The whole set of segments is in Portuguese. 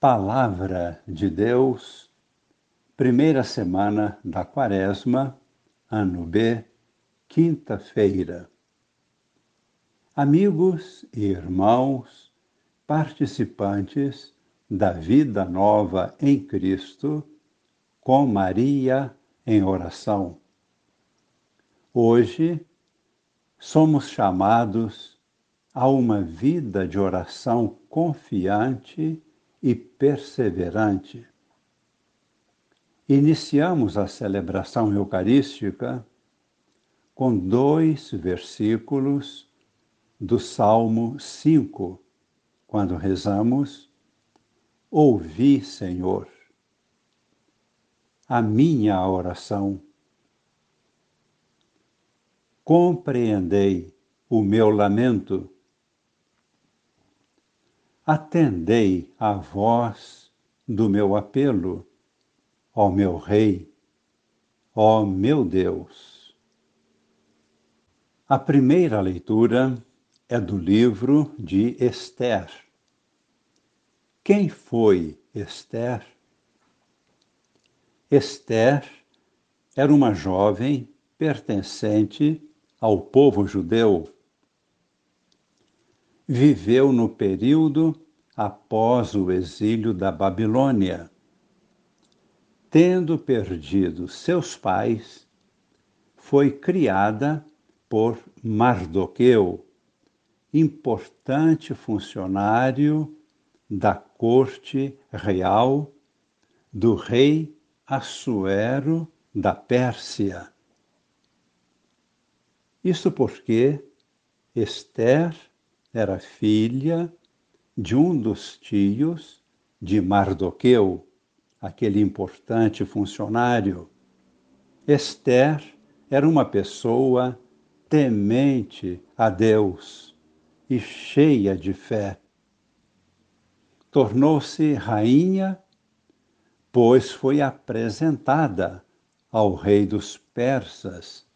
Palavra de Deus, primeira semana da Quaresma, ano B, quinta-feira. Amigos e irmãos, participantes da vida nova em Cristo, com Maria em oração. Hoje, somos chamados a uma vida de oração confiante e perseverante. Iniciamos a celebração eucarística com dois versículos do Salmo 5, quando rezamos: Ouvi, Senhor, a minha oração. Compreendei o meu lamento atendei à voz do meu apelo, ó meu Rei, ó meu Deus. A primeira leitura é do livro de Esther. Quem foi Esther? Esther era uma jovem pertencente ao povo judeu viveu no período após o exílio da Babilônia. Tendo perdido seus pais, foi criada por Mardoqueu, importante funcionário da corte real do rei Assuero da Pérsia. Isso porque Esther era filha de um dos tios de Mardoqueu, aquele importante funcionário. Esther era uma pessoa temente a Deus e cheia de fé. Tornou-se rainha, pois foi apresentada ao rei dos persas,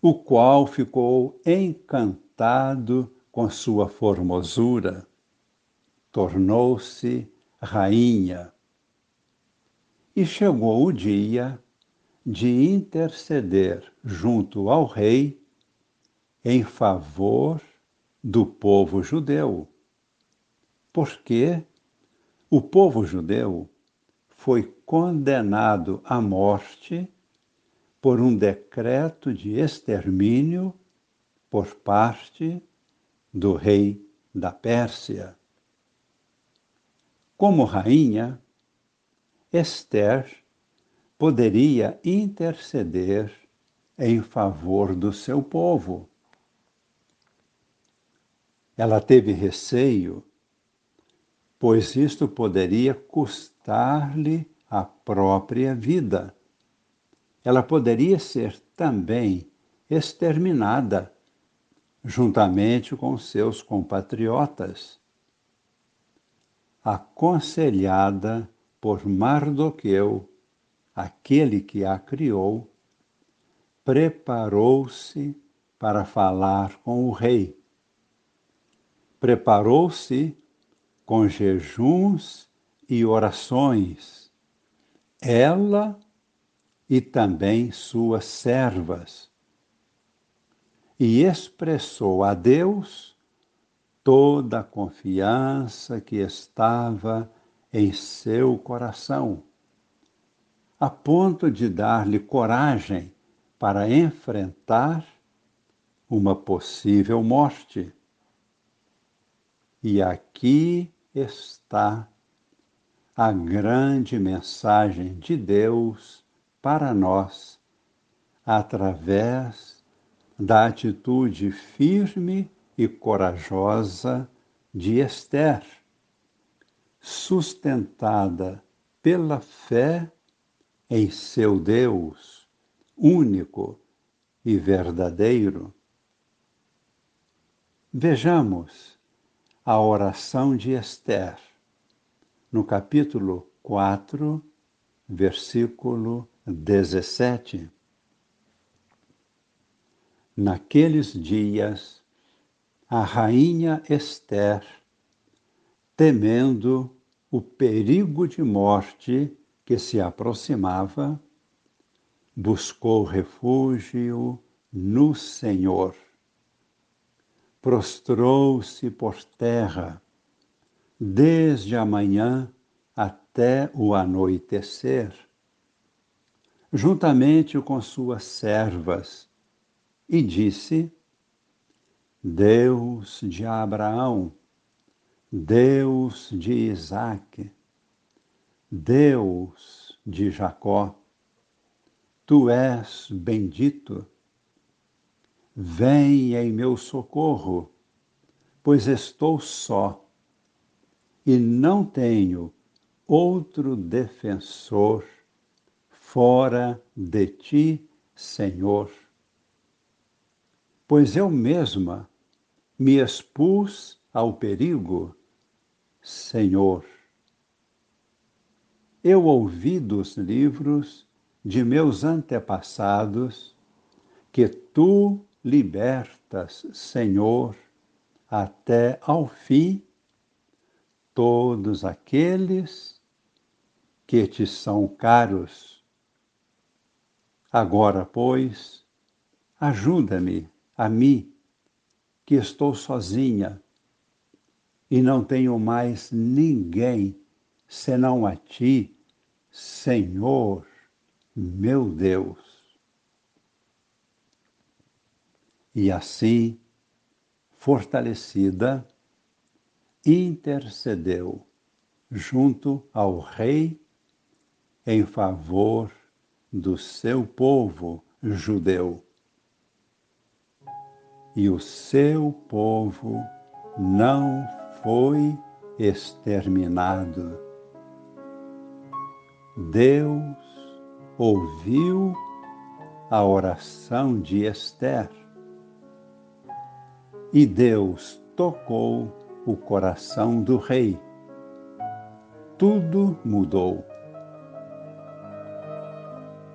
o qual ficou encantado encantado com sua formosura, tornou-se rainha. E chegou o dia de interceder junto ao rei em favor do povo judeu, porque o povo judeu foi condenado à morte por um decreto de extermínio por parte do rei da Pérsia. Como rainha, Esther poderia interceder em favor do seu povo. Ela teve receio, pois isto poderia custar-lhe a própria vida. Ela poderia ser também exterminada juntamente com seus compatriotas. Aconselhada por Mardoqueu, aquele que a criou, preparou-se para falar com o rei. Preparou-se com jejuns e orações, ela e também suas servas e expressou a Deus toda a confiança que estava em seu coração, a ponto de dar-lhe coragem para enfrentar uma possível morte. E aqui está a grande mensagem de Deus para nós, através da atitude firme e corajosa de Esther, sustentada pela fé em seu Deus único e verdadeiro. Vejamos a oração de Esther, no capítulo 4, versículo 17. Naqueles dias, a rainha Esther, temendo o perigo de morte que se aproximava, buscou refúgio no Senhor. Prostrou-se por terra, desde a manhã até o anoitecer, juntamente com suas servas, e disse: Deus de Abraão, Deus de Isaque, Deus de Jacó, tu és bendito. Vem em meu socorro, pois estou só e não tenho outro defensor fora de ti, Senhor. Pois eu mesma me expus ao perigo, Senhor. Eu ouvi dos livros de meus antepassados que tu libertas, Senhor, até ao fim todos aqueles que te são caros. Agora, pois, ajuda-me a mim, que estou sozinha e não tenho mais ninguém senão a ti, Senhor meu Deus. E assim, fortalecida, intercedeu junto ao Rei em favor do seu povo judeu. E o seu povo não foi exterminado. Deus ouviu a oração de Esther. E Deus tocou o coração do rei. Tudo mudou.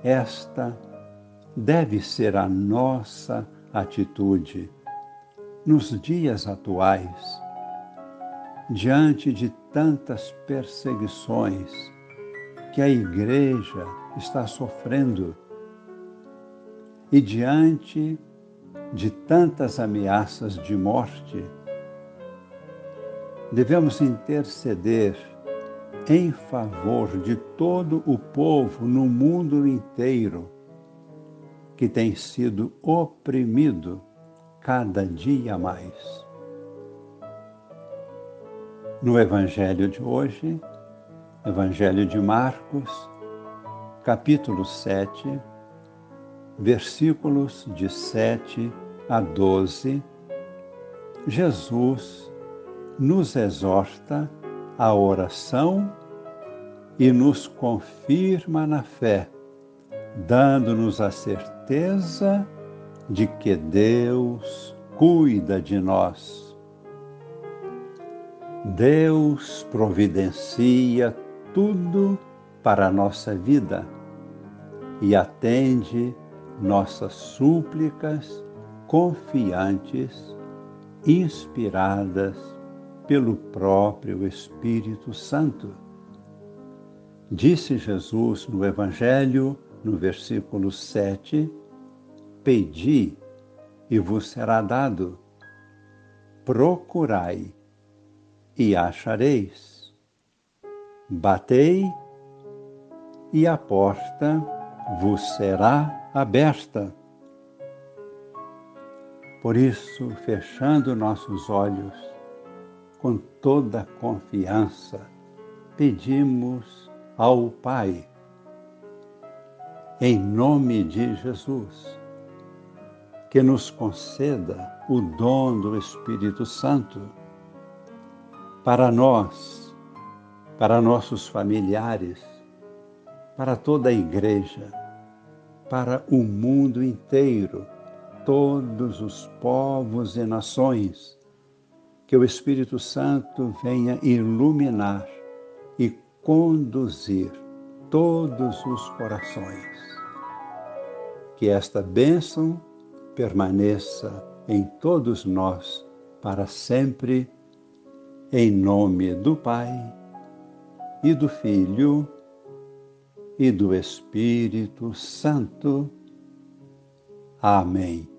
Esta deve ser a nossa atitude nos dias atuais, diante de tantas perseguições que a Igreja está sofrendo. E diante de tantas ameaças de morte, devemos interceder em favor de todo o povo no mundo inteiro que tem sido oprimido cada dia mais. No Evangelho de hoje, Evangelho de Marcos, capítulo 7, versículos de 7 a 12, Jesus nos exorta a oração e nos confirma na fé, dando-nos a certeza de que Deus cuida de nós. Deus providencia tudo para a nossa vida e atende nossas súplicas confiantes, inspiradas pelo próprio Espírito Santo. Disse Jesus no Evangelho, no versículo 7, Pedi e vos será dado, procurai e achareis, batei e a porta vos será aberta. Por isso, fechando nossos olhos, com toda confiança, pedimos ao Pai, em nome de Jesus, que nos conceda o dom do Espírito Santo para nós, para nossos familiares, para toda a igreja, para o mundo inteiro, todos os povos e nações, que o Espírito Santo venha iluminar e conduzir todos os corações. Que esta bênção permaneça em todos nós para sempre, em nome do Pai e do Filho e do Espírito Santo. Amém.